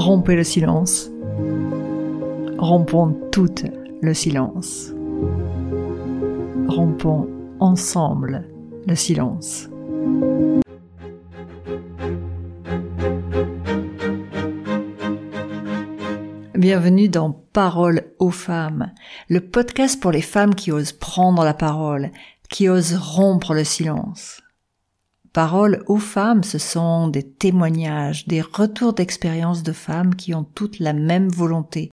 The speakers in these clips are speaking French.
Rompez le silence. Rompons tout le silence. Rompons ensemble le silence. Bienvenue dans Parole aux femmes, le podcast pour les femmes qui osent prendre la parole, qui osent rompre le silence. Paroles aux femmes, ce sont des témoignages, des retours d'expérience de femmes qui ont toutes la même volonté,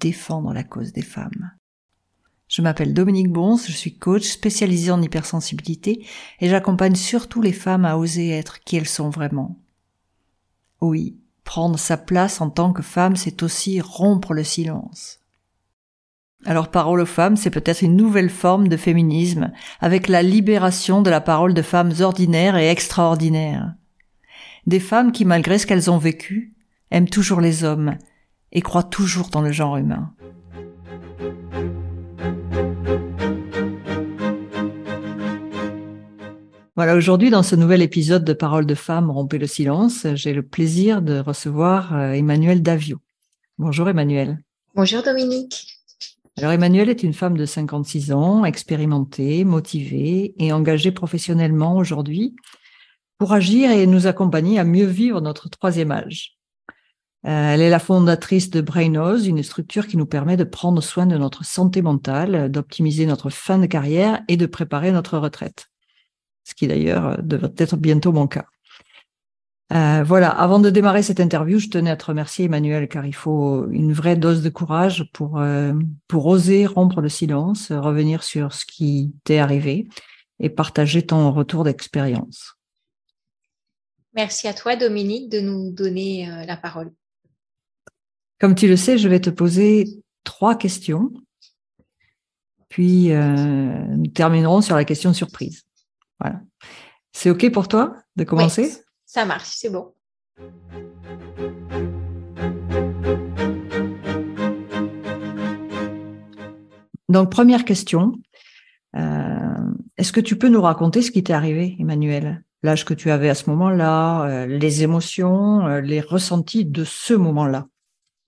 défendre la cause des femmes. Je m'appelle Dominique Bons, je suis coach spécialisé en hypersensibilité et j'accompagne surtout les femmes à oser être qui elles sont vraiment. Oui, prendre sa place en tant que femme, c'est aussi rompre le silence. Alors parole aux femmes, c'est peut-être une nouvelle forme de féminisme, avec la libération de la parole de femmes ordinaires et extraordinaires. Des femmes qui, malgré ce qu'elles ont vécu, aiment toujours les hommes et croient toujours dans le genre humain. Voilà, aujourd'hui, dans ce nouvel épisode de Parole de femmes, rompez le silence, j'ai le plaisir de recevoir euh, Emmanuel Davio. Bonjour Emmanuel. Bonjour Dominique. Alors Emmanuelle est une femme de 56 ans, expérimentée, motivée et engagée professionnellement aujourd'hui pour agir et nous accompagner à mieux vivre notre troisième âge. Euh, elle est la fondatrice de Brainose, une structure qui nous permet de prendre soin de notre santé mentale, d'optimiser notre fin de carrière et de préparer notre retraite. Ce qui d'ailleurs devrait être bientôt mon cas. Euh, voilà, avant de démarrer cette interview, je tenais à te remercier Emmanuel car il faut une vraie dose de courage pour euh, pour oser rompre le silence, revenir sur ce qui t'est arrivé et partager ton retour d'expérience. Merci à toi Dominique de nous donner euh, la parole. Comme tu le sais, je vais te poser trois questions. Puis nous terminerons sur la question surprise. Voilà. C'est OK pour toi de commencer? Ça marche, c'est bon. Donc, première question. Euh, est-ce que tu peux nous raconter ce qui t'est arrivé, Emmanuel? L'âge que tu avais à ce moment-là, euh, les émotions, euh, les ressentis de ce moment-là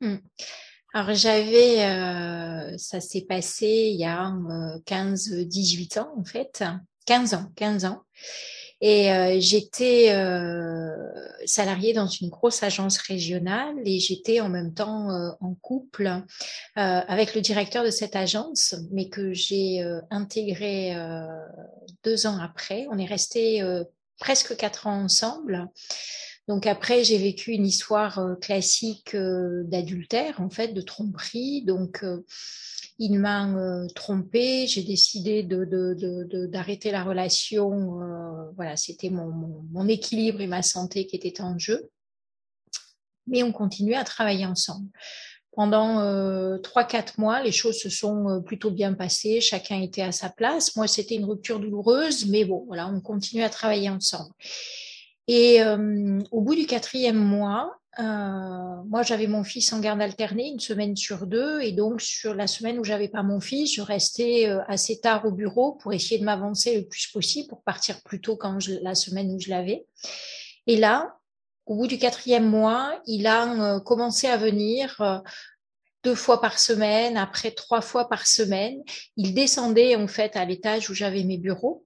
hmm. Alors j'avais, ça s'est passé il y a 15-18 ans en fait, 15 ans, 15 ans. Et euh, j'étais euh, salariée dans une grosse agence régionale et j'étais en même temps euh, en couple euh, avec le directeur de cette agence, mais que j'ai euh, intégré deux ans après. On est resté presque quatre ans ensemble. Donc après, j'ai vécu une histoire classique d'adultère, en fait, de tromperie. Donc il m'a euh, trompé, j'ai décidé d'arrêter la relation. Euh, voilà, c'était mon, équilibre et ma santé qui étaient en jeu. Mais on continuait à travailler ensemble. Pendant euh, trois, quatre mois, les choses se sont plutôt bien passées. Chacun était à sa place. Moi, c'était une rupture douloureuse, mais bon, voilà, on continuait à travailler ensemble. Et au bout du quatrième mois, euh, moi, j'avais mon fils en garde alternée une semaine sur deux, et donc sur la semaine où j'avais pas mon fils, je restais euh, assez tard au bureau pour essayer de m'avancer le plus possible pour partir plus tôt quand la semaine où je l'avais. Et là, au bout du quatrième mois, il a euh, commencé à venir deux fois par semaine, après trois fois par semaine. Il descendait en fait à l'étage où j'avais mes bureaux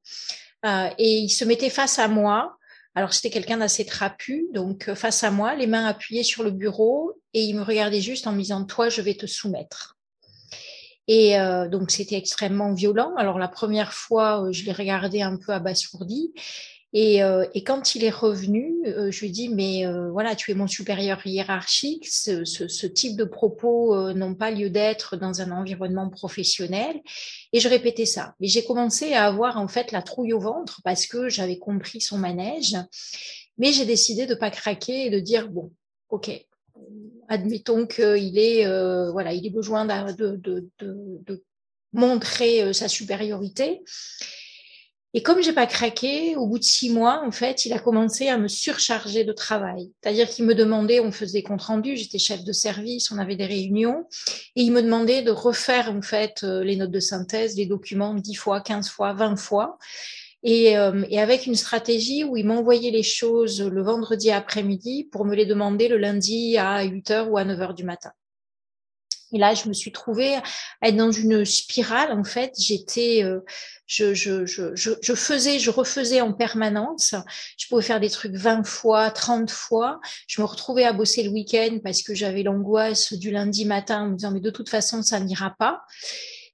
et il se mettait face à moi alors c'était quelqu'un d'assez trapu, donc euh, face à moi, les mains appuyées sur le bureau, et il me regardait juste en me disant toi, je vais te soumettre. Et euh, donc c'était extrêmement violent. Alors la première fois, euh, je l'ai regardé un peu abasourdi, et, euh, et, quand il est revenu, euh, je lui dis mais euh, voilà, tu es mon supérieur hiérarchique. Ce, ce, ce type de propos n'ont pas lieu d'être dans un environnement professionnel. Et je répétais ça. Mais j'ai commencé à avoir en fait la trouille au ventre parce que j'avais compris son manège. Mais j'ai décidé de pas craquer et de dire bon, ok, admettons qu'il est voilà, il ait besoin de, de, de, de montrer sa supériorité. Et comme j'ai pas craqué, au bout de six mois, en fait, il a commencé à me surcharger de travail. C'est-à-dire qu'il me demandait, on faisait des comptes rendus, j'étais chef de service, on avait des réunions, et il me demandait de refaire en fait euh, les notes de synthèse, les documents dix fois, quinze fois, vingt fois. et, euh, et, avec une stratégie où il m'envoyait les choses le vendredi après-midi pour me les demander le lundi à 8h ou à 9h du matin. Et là, je me suis trouvée être dans une spirale. En fait, j'étais, euh, je, faisais, je refaisais en permanence. Je pouvais faire des trucs 20 fois, 30 fois. Je me retrouvais à bosser le week-end parce que j'avais l'angoisse du lundi matin en me disant mais de toute façon ça n'ira pas.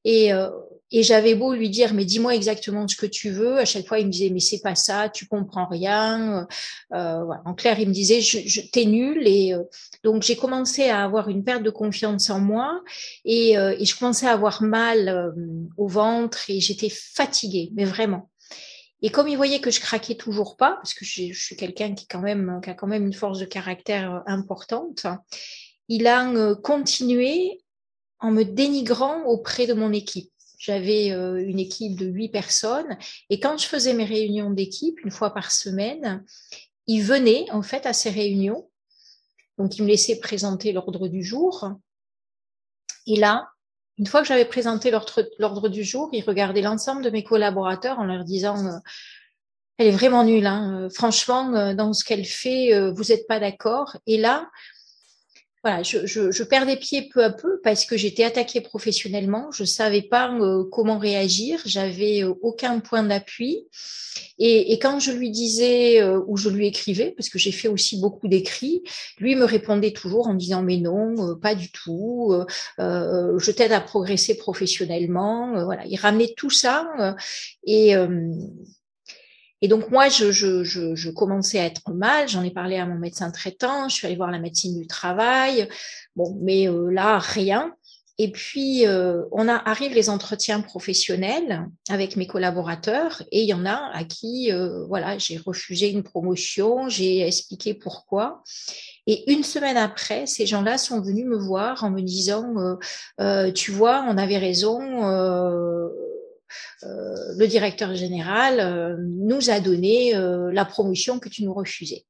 Et, euh, et j'avais beau lui dire, mais dis-moi exactement ce que tu veux. À chaque fois, il me disait, mais c'est pas ça, tu comprends rien. Euh, voilà. En clair, il me disait, je, je t'es nul. Et euh, donc, j'ai commencé à avoir une perte de confiance en moi et, euh, et je commençais à avoir mal euh, au ventre et j'étais fatiguée, mais vraiment. Et comme il voyait que je craquais toujours pas, parce que je, je suis quelqu'un qui quand même qui a quand même une force de caractère importante, il a continué en me dénigrant auprès de mon équipe. J'avais euh, une équipe de huit personnes et quand je faisais mes réunions d'équipe une fois par semaine, il venait en fait à ces réunions. Donc il me laissait présenter l'ordre du jour. Et là, une fois que j'avais présenté l'ordre du jour, il regardait l'ensemble de mes collaborateurs en leur disant euh, elle est vraiment nulle, hein. franchement, euh, dans ce qu'elle fait, vous n'êtes pas d'accord. Et là, voilà, je, je, je, perdais pied peu à peu parce que j'étais attaquée professionnellement. Je savais pas euh, comment réagir. J'avais euh, aucun point d'appui. Et, et, quand je lui disais euh, ou je lui écrivais, parce que j'ai fait aussi beaucoup d'écrits, lui me répondait toujours en disant mais non, pas du tout. je t'aide à progresser professionnellement. voilà, il ramenait tout ça et et donc moi, je, je, je, je, commençais à être mal. J'en ai parlé à mon médecin traitant. Je suis allée voir la médecine du travail. Bon, mais euh, là, rien. Et puis, euh, on a arrive les entretiens professionnels avec mes collaborateurs, et il y en a à qui, euh, voilà, j'ai refusé une promotion, j'ai expliqué pourquoi. Et une semaine après, ces gens-là sont venus me voir en me disant, tu vois, on avait raison euh, le directeur général euh, nous a donné euh, la promotion que tu nous refusais.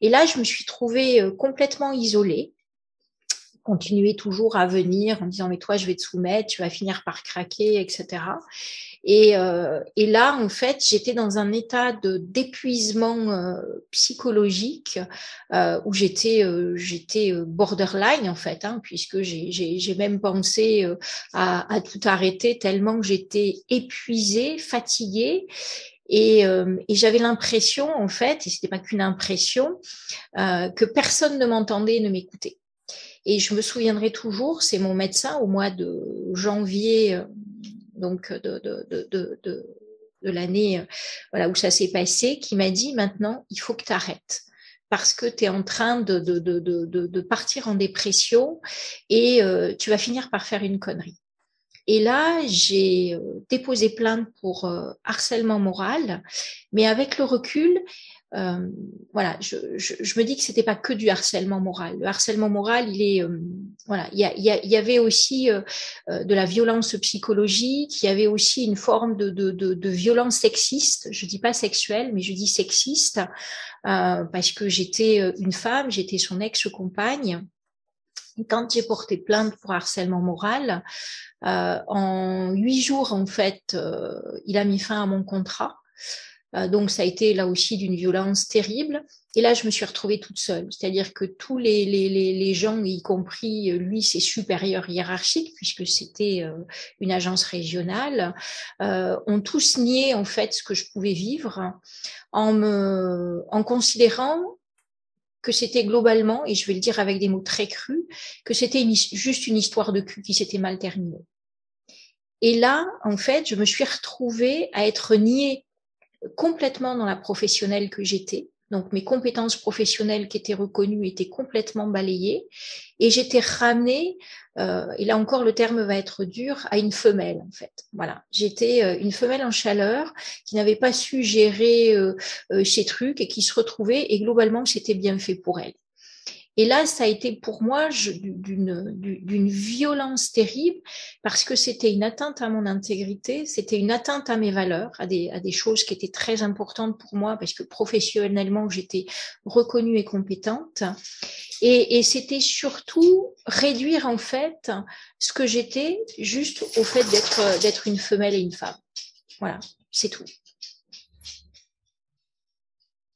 Et là, je me suis trouvée complètement isolée continuer toujours à venir en disant mais toi je vais te soumettre, tu vas finir par craquer, etc. Et, euh, et là en fait j'étais dans un état de d'épuisement euh, psychologique euh, où j'étais euh, j'étais euh, borderline en fait hein, puisque j'ai même pensé euh, à, tout arrêter tellement j'étais épuisée, fatiguée. Et, et j'avais l'impression, en fait, et c'était pas qu'une impression, que personne ne m'entendait, ne m'écoutait. Et je me souviendrai toujours, c'est mon médecin au mois de janvier, euh, donc de, de, de, de, de l'année euh, voilà, où ça s'est passé, qui m'a dit maintenant, il faut que tu arrêtes parce que tu es en train de, de, de, de, partir en dépression et euh, tu vas finir par faire une connerie. Et là, j'ai déposé plainte pour harcèlement moral, mais avec le recul, euh, voilà, je, je, je, me dis que c'était pas que du harcèlement moral. Le harcèlement moral, il est, euh, voilà, il y, a, il y, avait aussi euh, euh, de la violence psychologique, il y avait aussi une forme de, de, de, de violence sexiste. Je dis pas sexuelle, mais je dis sexiste parce que j'étais une femme, j'étais son ex-compagne. Quand j'ai porté plainte pour harcèlement moral, en huit jours en fait, il a mis fin à mon contrat. Euh, donc ça a été là aussi d'une violence terrible. Et là, je me suis retrouvée toute seule. C'est-à-dire que tous les, gens, y compris euh, lui, ses supérieurs hiérarchiques, puisque c'était euh, une agence régionale, ont tous nié en fait ce que je pouvais vivre en me, en considérant que c'était globalement, et je vais le dire avec des mots très crus, que c'était juste une histoire de cul qui s'était mal terminée. Et là, en fait, je me suis retrouvée à être niée complètement dans la professionnelle que j'étais. Donc mes compétences professionnelles qui étaient reconnues étaient complètement balayées et j'étais ramenée, euh, et là encore le terme va être dur, à une femelle en fait. Voilà, j'étais euh, une femelle en chaleur qui n'avait pas su gérer euh, euh, ses trucs et qui se retrouvait et globalement c'était bien fait pour elle. Et là, ça a été pour moi d'une violence terrible parce que c'était une atteinte à mon intégrité, c'était une atteinte à mes valeurs, à des, choses qui étaient très importantes pour moi parce que professionnellement, j'étais reconnue et compétente. Et, c'était surtout réduire en fait ce que j'étais juste au fait d'être une femelle et une femme. Voilà, c'est tout.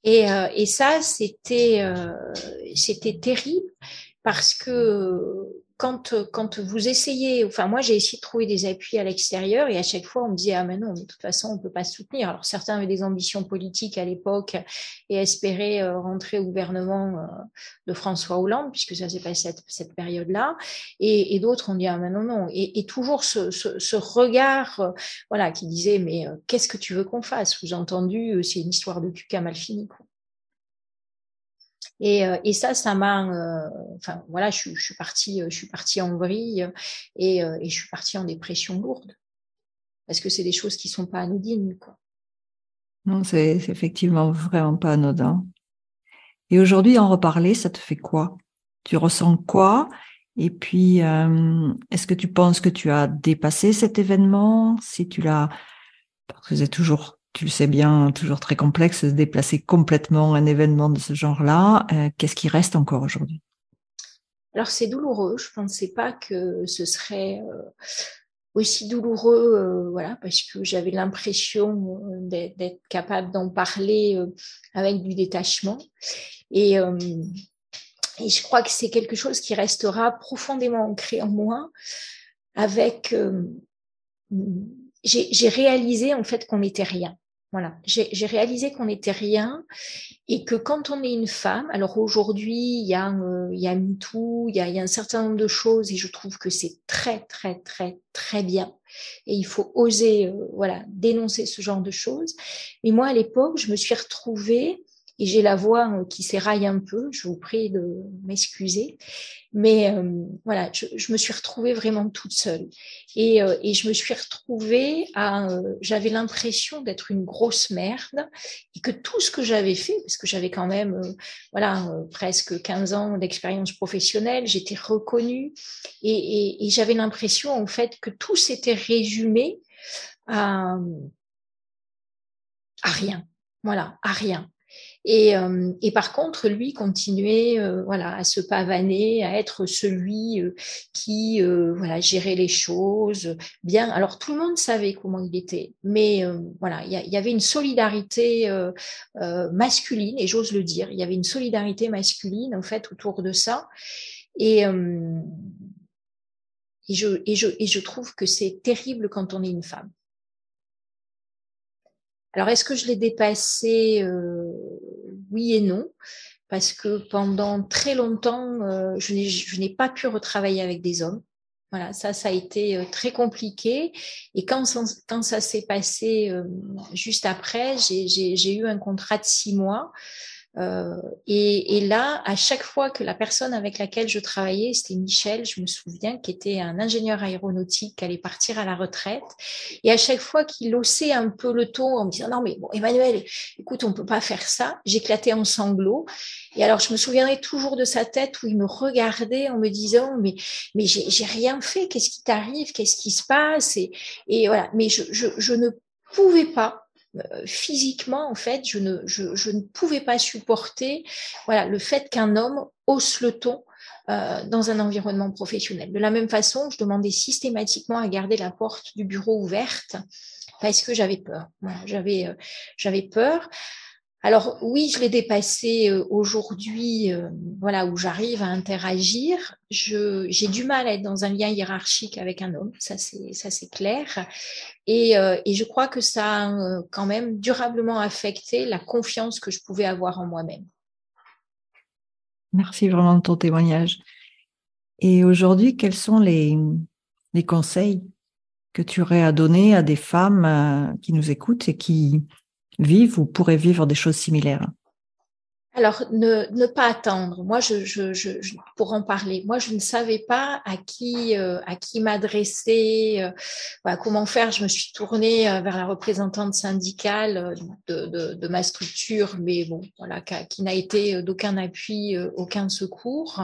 Et, et ça, c'était c'était terrible parce que quand, quand vous essayez, enfin moi j'ai essayé de trouver des appuis à l'extérieur et à chaque fois on me disait ah mais non mais de toute façon on peut pas soutenir. Alors certains avaient des ambitions politiques à l'époque et espéraient euh, rentrer au gouvernement euh, de François Hollande puisque ça s'est passé cette, cette période-là et, d'autres ont dit ah mais non non et, toujours ce, regard euh, voilà qui disait mais qu'est-ce que tu veux qu'on fasse? Sous-entendu c'est une histoire de cul mal fini quoi. Et, euh, et ça, ça m'a, euh, enfin voilà, je, suis partie, je suis partie en vrille et, euh, je suis partie en dépression lourde parce que c'est des choses qui sont pas anodines, quoi. Non, c'est effectivement vraiment pas anodin. Et aujourd'hui, en reparler, ça te fait quoi? Tu ressens quoi? Et puis, euh, est-ce que tu penses que tu as dépassé cet événement? Si tu l'as, parce que c'est toujours tu sais bien, toujours très complexe de déplacer complètement un événement de ce genre-là. Euh, qu'est-ce qui reste encore aujourd'hui? Alors c'est douloureux. Je pensais pas que ce serait euh, aussi douloureux, euh, voilà, parce que j'avais l'impression d'être capable d'en parler avec du détachement. Et, et je crois que c'est quelque chose qui restera profondément ancré en moi. Avec, j'ai réalisé en fait qu'on n'était rien. Voilà, j'ai réalisé qu'on n'était rien et que quand on est une femme, alors aujourd'hui il y a euh, il y a MeToo, il y a, y a un certain nombre de choses et je trouve que c'est très très très très bien et il faut oser euh, voilà dénoncer ce genre de choses. Mais moi à l'époque je me suis retrouvée et j'ai la voix euh, qui s'éraille un peu, je vous prie de m'excuser. Mais euh, voilà, je, je, me suis retrouvée vraiment toute seule. Et, euh, et je me suis retrouvée à... j'avais l'impression d'être une grosse merde et que tout ce que j'avais fait, parce que j'avais quand même voilà presque 15 ans d'expérience professionnelle, j'étais reconnue et, et, et j'avais l'impression en fait que tout s'était résumé à, à rien. Voilà, à rien. Et, euh, et, par contre, lui continuait euh, voilà, à se pavaner, à être celui euh, qui voilà, gérait les choses bien. Alors tout le monde savait comment il était, mais voilà, il y, avait une solidarité masculine, et j'ose le dire, il y avait une solidarité masculine en fait autour de ça. Et, et, je, et, je, et je trouve que c'est terrible quand on est une femme. Alors, est-ce que je l'ai dépassé euh, Oui et non, parce que pendant très longtemps, euh, je n'ai pas pu retravailler avec des hommes. Voilà, ça, ça a été euh, très compliqué. Et quand, quand ça s'est passé juste après, j'ai eu un contrat de six mois euh, et, et, là, à chaque fois que la personne avec laquelle je travaillais, c'était Michel, je me souviens, qui était un ingénieur aéronautique, qui allait partir à la retraite, et à chaque fois qu'il haussait un peu le ton en me disant non mais bon Emmanuel, écoute, on peut pas faire ça, j'éclatais en sanglots. Et alors je me souviendrai toujours de sa tête où il me regardait en me disant mais mais j'ai rien fait, qu'est-ce qui t'arrive, qu'est-ce qui se passe? Et, et voilà. Mais je, je, je ne pouvais pas physiquement, en fait, je ne, je, ne pouvais pas supporter voilà, le fait qu'un homme hausse le ton euh, dans un environnement professionnel. De la même façon, je demandais systématiquement à garder la porte du bureau ouverte parce que j'avais peur. J'avais, euh, j'avais peur. Alors oui, je l'ai dépassé euh, aujourd'hui, euh, voilà, où j'arrive à interagir. J'ai du mal à être dans un lien hiérarchique avec un homme, ça c'est ça c'est clair. Et, euh, et je crois que ça a quand même durablement affecté la confiance que je pouvais avoir en moi-même. Merci vraiment de ton témoignage. Et aujourd'hui, quels sont les, les conseils que tu aurais à donner à des femmes qui nous écoutent et qui vivent ou pourraient vivre des choses similaires alors, ne, pas attendre. Moi, je, je, pour en parler, moi, je ne savais pas à qui, euh, qui m'adresser, euh, comment faire. Je me suis tournée euh, vers la représentante syndicale de, ma structure, mais bon, voilà, qui n'a été d'aucun appui, aucun secours.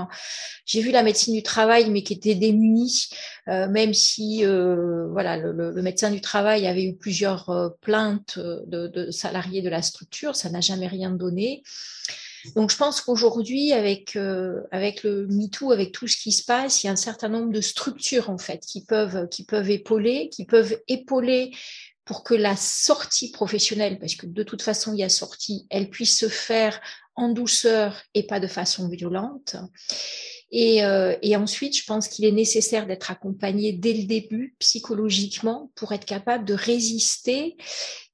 J'ai vu la médecine du travail, mais qui était démunie, même si, voilà, le, médecin du travail avait eu plusieurs plaintes de salariés de la structure, ça n'a jamais rien donné. Donc je pense qu'aujourd'hui, avec, euh, avec le MeToo, avec tout ce qui se passe, il y a un certain nombre de structures en fait qui peuvent, qui peuvent épauler, qui peuvent épauler pour que la sortie professionnelle, parce que de toute façon il y a sortie, elle puisse se faire en douceur et pas de façon violente. Et, euh, ensuite, je pense qu'il est nécessaire d'être accompagné dès le début psychologiquement pour être capable de résister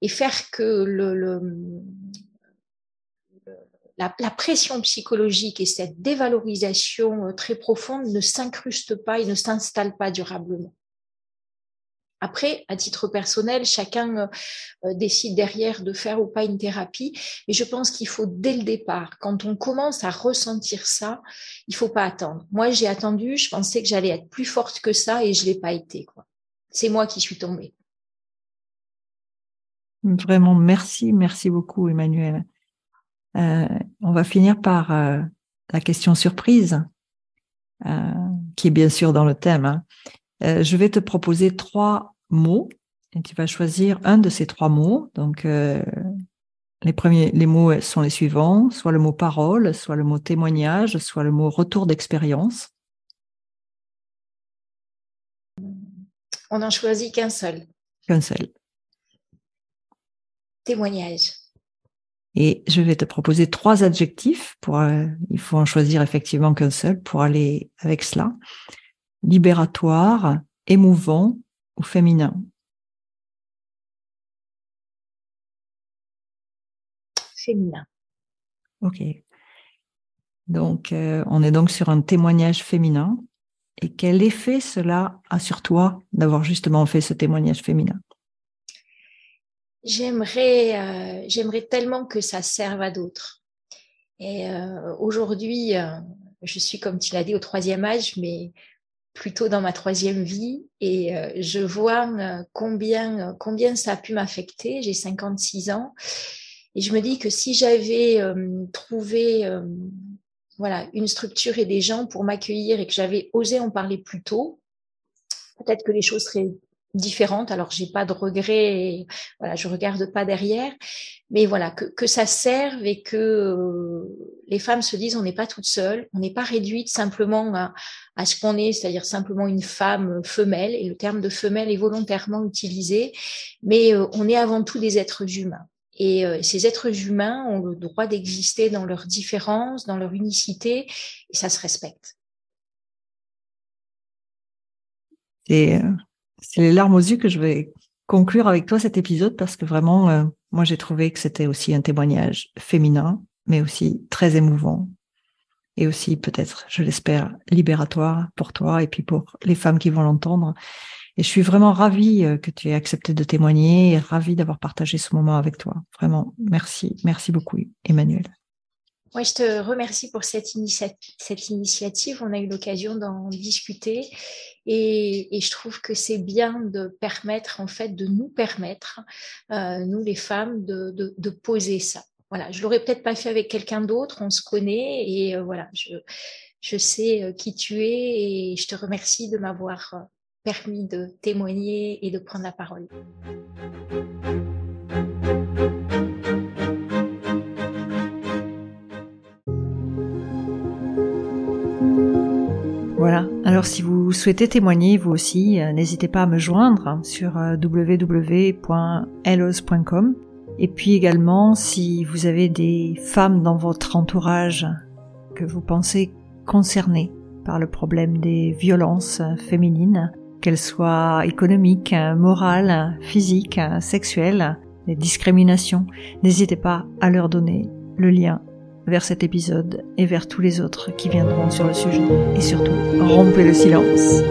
et faire que le la, pression psychologique et cette dévalorisation euh, très profonde ne s'incruste pas et ne s'installe pas durablement. Après, à titre personnel, chacun euh, euh, décide derrière de faire ou pas une thérapie, mais je pense qu'il faut dès le départ, quand on commence à ressentir ça, il faut pas attendre. Moi, j'ai attendu, je pensais que j'allais être plus forte que ça et je l'ai pas été. C'est moi qui suis tombée. Vraiment, merci, merci beaucoup, Emmanuel. Euh, on va finir par euh, la question surprise, euh, qui est bien sûr dans le thème. Hein. Je vais te proposer trois mots et tu vas choisir un de ces trois mots. Donc, les premiers, les mots sont les suivants, soit le mot parole, soit le mot témoignage, soit le mot retour d'expérience. On n'en choisit qu'un seul. Qu'un seul. Témoignage. Et je vais te proposer trois adjectifs pour, euh, il faut en choisir effectivement qu'un seul pour aller avec cela libératoire, émouvant ou féminin Féminin. Ok. Donc, euh, on est donc sur un témoignage féminin. Et quel effet cela a sur toi d'avoir justement fait ce témoignage féminin? J'aimerais, euh, j'aimerais tellement que ça serve à d'autres. Et euh, aujourd'hui, je suis, comme tu l'as dit, au troisième âge, mais plutôt dans ma troisième vie et euh, je vois euh, combien, combien ça a pu m'affecter. J'ai 56 ans et je me dis que si j'avais euh, trouvé voilà, une structure et des gens pour m'accueillir et que j'avais osé en parler plus tôt, peut-être que les choses seraient différentes. Alors, j'ai pas de regrets, et, voilà, je regarde pas derrière, mais voilà, que, que ça serve et que euh, les femmes se disent on n'est pas toutes seules, on n'est pas réduite simplement à, à ce qu'on est, c'est-à-dire simplement une femme femelle, et le terme de femelle est volontairement utilisé, mais euh, on est avant tout des êtres humains. Et euh, ces êtres humains ont le droit d'exister dans leur différence, dans leur unicité, et ça se respecte. Et c'est les larmes aux yeux que je vais conclure avec toi cet épisode parce que vraiment, euh, moi, j'ai trouvé que c'était aussi un témoignage féminin, mais aussi très émouvant et aussi peut-être, je l'espère, libératoire pour toi et puis pour les femmes qui vont l'entendre. Et je suis vraiment ravie euh, que tu aies accepté de témoigner et ravie d'avoir partagé ce moment avec toi. Vraiment, merci. Merci beaucoup, Emmanuel. Moi, je te remercie pour cette, initiative. On a eu l'occasion d'en discuter et, je trouve que c'est bien de permettre, en fait, de nous permettre, euh, nous les femmes, de, poser ça. Voilà, je l'aurais peut-être pas fait avec quelqu'un d'autre. On se connaît et euh, voilà, je, sais euh, qui tu es et je te remercie de m'avoir permis de témoigner et de prendre la parole. Alors si vous souhaitez témoigner vous aussi, euh, n'hésitez pas à me joindre sur euh, www.elos.com. Et puis également, si vous avez des femmes dans votre entourage que vous pensez concernées par le problème des violences féminines, qu'elles soient économiques, morales, physiques, sexuelles, des discriminations, n'hésitez pas à leur donner le lien vers cet épisode et vers tous les autres qui viendront sur le sujet. Et surtout, rompez le silence.